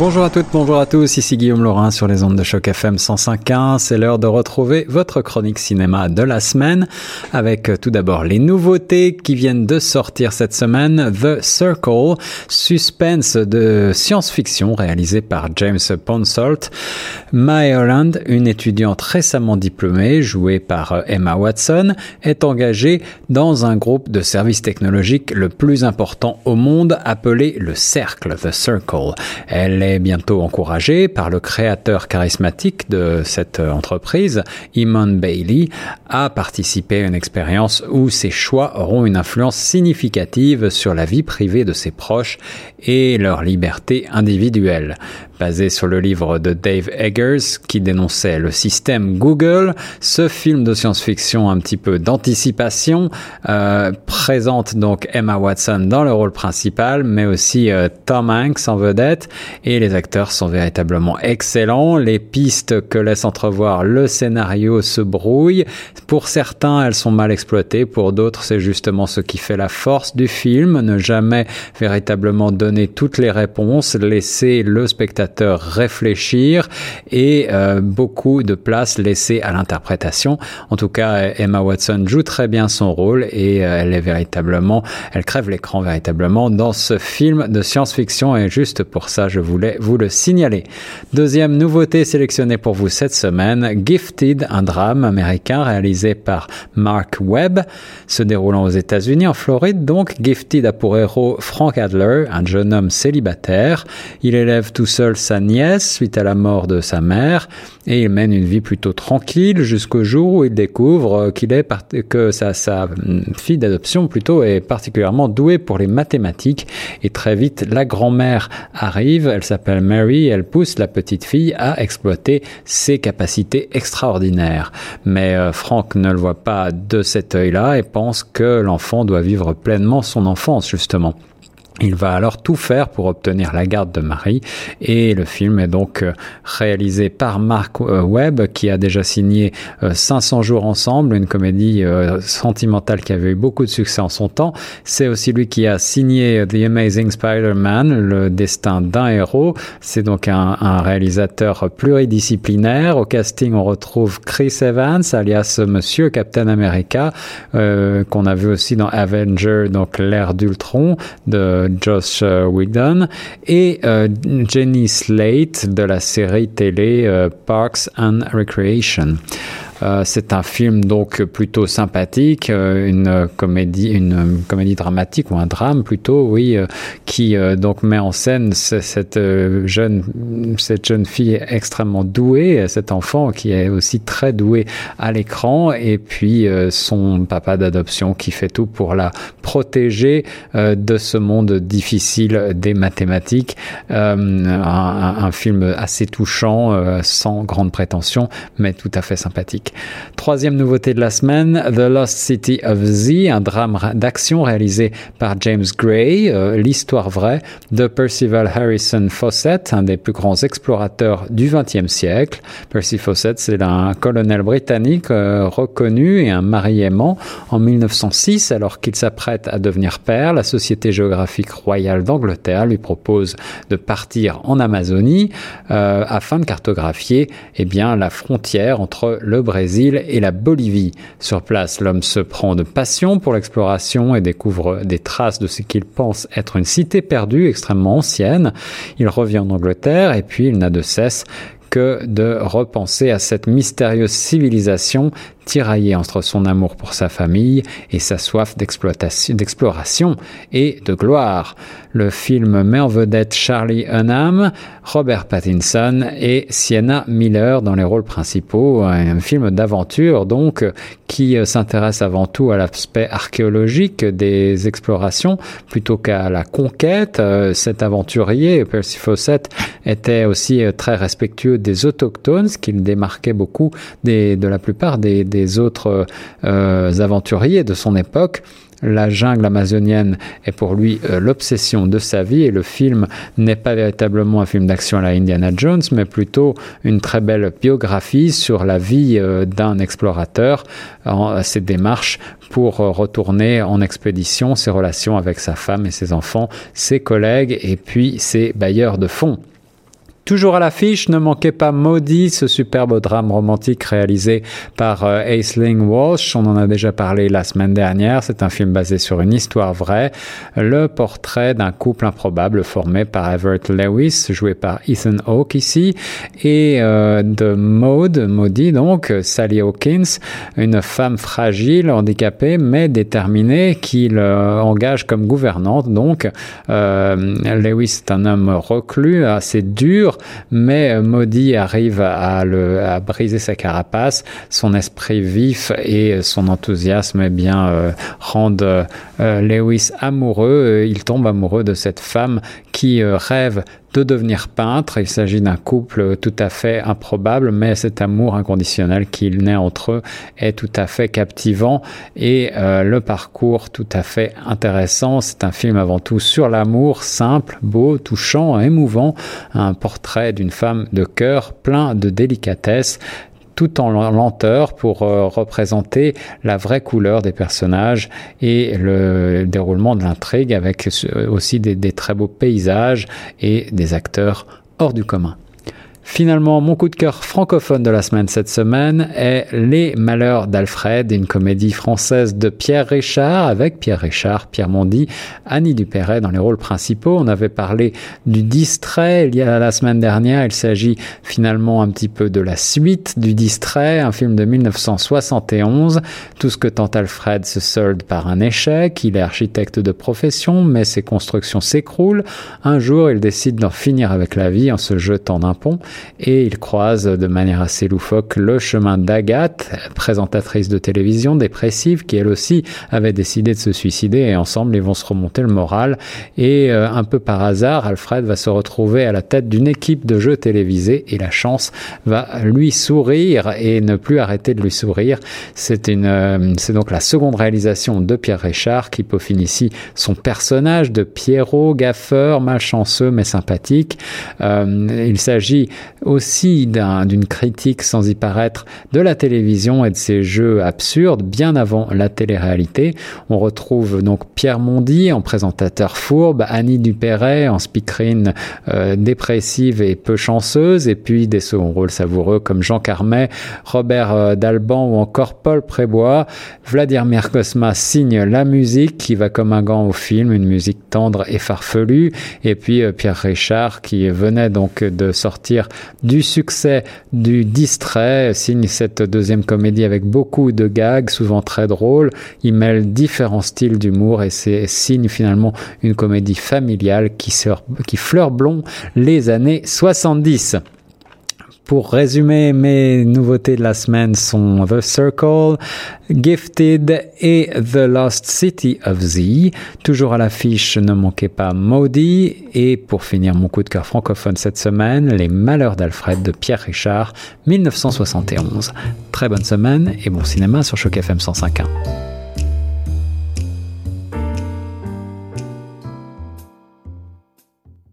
Bonjour à toutes, bonjour à tous, ici Guillaume Laurin sur les ondes de choc FM 105.1. C'est l'heure de retrouver votre chronique cinéma de la semaine avec euh, tout d'abord les nouveautés qui viennent de sortir cette semaine. The Circle, suspense de science-fiction réalisé par James Ponsolt. Mae Holland, une étudiante récemment diplômée, jouée par euh, Emma Watson, est engagée dans un groupe de services technologiques le plus important au monde appelé le Cercle, The Circle. Elle est bientôt encouragée par le créateur charismatique de cette entreprise, Iman Bailey, à participer à une expérience où ses choix auront une influence significative sur la vie privée de ses proches et leur liberté individuelle basé sur le livre de Dave Eggers qui dénonçait le système Google. Ce film de science-fiction un petit peu d'anticipation euh, présente donc Emma Watson dans le rôle principal, mais aussi euh, Tom Hanks en vedette. Et les acteurs sont véritablement excellents. Les pistes que laisse entrevoir le scénario se brouillent. Pour certains, elles sont mal exploitées. Pour d'autres, c'est justement ce qui fait la force du film. Ne jamais véritablement donner toutes les réponses, laisser le spectateur réfléchir et euh, beaucoup de place laissée à l'interprétation. En tout cas, Emma Watson joue très bien son rôle et euh, elle est véritablement, elle crève l'écran véritablement dans ce film de science-fiction et juste pour ça, je vous le signaler. Deuxième nouveauté sélectionnée pour vous cette semaine, Gifted, un drame américain réalisé par Mark Webb, se déroulant aux États-Unis, en Floride. Donc, Gifted a pour héros Frank Adler, un jeune homme célibataire. Il élève tout seul sa nièce suite à la mort de sa mère et il mène une vie plutôt tranquille jusqu'au jour où il découvre qu'il est que sa, sa fille d'adoption plutôt est particulièrement douée pour les mathématiques et très vite la grand-mère arrive, elle s'appelle Mary, elle pousse la petite fille à exploiter ses capacités extraordinaires. Mais euh, Frank ne le voit pas de cet œil-là et pense que l'enfant doit vivre pleinement son enfance justement. Il va alors tout faire pour obtenir la garde de Marie et le film est donc euh, réalisé par Mark euh, Webb qui a déjà signé 500 euh, jours ensemble, une comédie sentimentale qui avait eu beaucoup de succès en son temps. C'est aussi lui qui a signé The Amazing Spider-Man, le destin d'un héros. C'est donc un, réalisateur pluridisciplinaire. Au casting, on retrouve Chris Evans, alias Monsieur Captain America, qu'on a vu aussi dans Avenger, donc l'ère d'Ultron de Josh euh, Whedon, et euh, Jenny Slate de la série télé euh, Parks and Recreation. Euh, c'est un film donc plutôt sympathique, euh, une comédie, une comédie dramatique ou un drame plutôt, oui, euh, qui donc met en scène cette jeune, cette jeune fille extrêmement douée, cet enfant qui est aussi très doué à l'écran, et puis son papa d'adoption qui fait tout pour la protéger de ce monde difficile des mathématiques. Un, un, film assez touchant, sans grande prétention, mais tout à fait sympathique. Troisième nouveauté de la semaine, The Lost City of Z, un drame d'action réalisé par James Gray, euh, l'histoire vraie de Percival Harrison Fawcett, un des plus grands explorateurs du XXe siècle. Percy Fawcett, c'est un colonel britannique euh, reconnu et un mari aimant en 1906, alors qu'il s'apprête à devenir père. La Société géographique royale d'Angleterre lui propose de partir en Amazonie euh, afin de cartographier eh bien, la frontière entre le Brésil et la Bolivie. Sur place, l'homme se prend de passion pour l'exploration et découvre des traces de ce qu'il pense être une cité perdue extrêmement ancienne. Il revient en Angleterre et puis il n'a de cesse que de repenser à cette mystérieuse civilisation tiraillé entre son amour pour sa famille et sa soif d'exploration et de gloire. Le film met vedette Charlie Hunnam, Robert Pattinson et Sienna Miller dans les rôles principaux. Un film d'aventure donc qui s'intéresse avant tout à l'aspect archéologique des explorations plutôt qu'à la conquête. Cet aventurier, Percy Fawcett, était aussi très respectueux des autochtones, ce qui le démarquait beaucoup des, de la plupart des des autres euh, aventuriers de son époque. La jungle amazonienne est pour lui euh, l'obsession de sa vie et le film n'est pas véritablement un film d'action à la Indiana Jones, mais plutôt une très belle biographie sur la vie euh, d'un explorateur, ses démarches pour retourner en expédition, ses relations avec sa femme et ses enfants, ses collègues et puis ses bailleurs de fonds. Toujours à l'affiche, ne manquez pas Maudit, ce superbe drame romantique réalisé par euh, Aisling Walsh. On en a déjà parlé la semaine dernière. C'est un film basé sur une histoire vraie. Le portrait d'un couple improbable formé par Everett Lewis, joué par Ethan Hawke ici, et euh, de Maud, Maudie donc, Sally Hawkins, une femme fragile, handicapée, mais déterminée, qu'il euh, engage comme gouvernante. Donc, Lewis est un homme reclus, assez dur, mais euh, Maudit arrive à, le, briser sa carapace, son esprit vif et son enthousiasme eh euh, rendent euh, Lewis amoureux. Il tombe amoureux de cette femme qui rêve de devenir peintre. Il s'agit d'un couple tout à fait improbable, mais cet amour inconditionnel qu'il naît entre eux est tout à fait captivant et euh, le parcours tout à fait intéressant. C'est un film avant tout sur l'amour, simple, beau, touchant, émouvant, un portrait d'une femme de cœur plein de délicatesse tout en lenteur pour euh, représenter la vraie couleur des personnages et le déroulement de l'intrigue avec aussi des très beaux paysages et des acteurs hors du commun. Finalement, mon coup de cœur francophone de la semaine cette semaine est Les Malheurs d'Alfred, une comédie française de Pierre Richard avec Pierre Richard, Pierre Mondy, Annie Dupéret dans les rôles principaux. On avait parlé du distrait il y a la semaine dernière. Il s'agit finalement un petit peu de la suite du distrait, un film de 1971. Tout ce que tente Alfred se solde par un échec. Il est architecte de profession, mais ses constructions s'écroulent. Un jour, il décide d'en finir avec la vie en se jetant d'un pont et il croise de manière assez loufoque le chemin d'Agathe, présentatrice de télévision dépressive qui elle aussi avait décidé de se suicider et ensemble ils vont se remonter le moral et euh, un peu par hasard Alfred va se retrouver à la tête d'une équipe de jeux télévisés et la chance va lui sourire et ne plus arrêter de lui sourire. C'est une euh, c'est donc la seconde réalisation de Pierre Richard qui peaufine ici son personnage de Pierrot gaffeur malchanceux mais sympathique. Euh, il s'agit aussi d'une critique sans y paraître de la télévision et de ses jeux absurdes bien avant la télé-réalité. On retrouve donc Pierre Mondy en présentateur fourbe, Annie Dupéret en speakerine euh, dépressive et peu chanceuse, et puis des seconds rôles savoureux comme Jean Carmet, Robert euh, Dalban ou encore Paul Prébois. Vladimir Cosma signe la musique qui va comme un gant au film, une musique tendre et farfelue, et puis euh, Pierre Richard qui venait donc de sortir du succès du distrait, signe cette deuxième comédie avec beaucoup de gags, souvent très drôles. Il mêle différents styles d'humour et c'est signe finalement une comédie familiale qui, qui fleure blond les années 70. Pour résumer, mes nouveautés de la semaine sont The Circle, Gifted et The Lost City of Z. Toujours à l'affiche, ne manquez pas Maudie. Et pour finir mon coup de cœur francophone cette semaine, Les Malheurs d'Alfred de Pierre Richard, 1971. Très bonne semaine et bon cinéma sur Choc FM 105.1.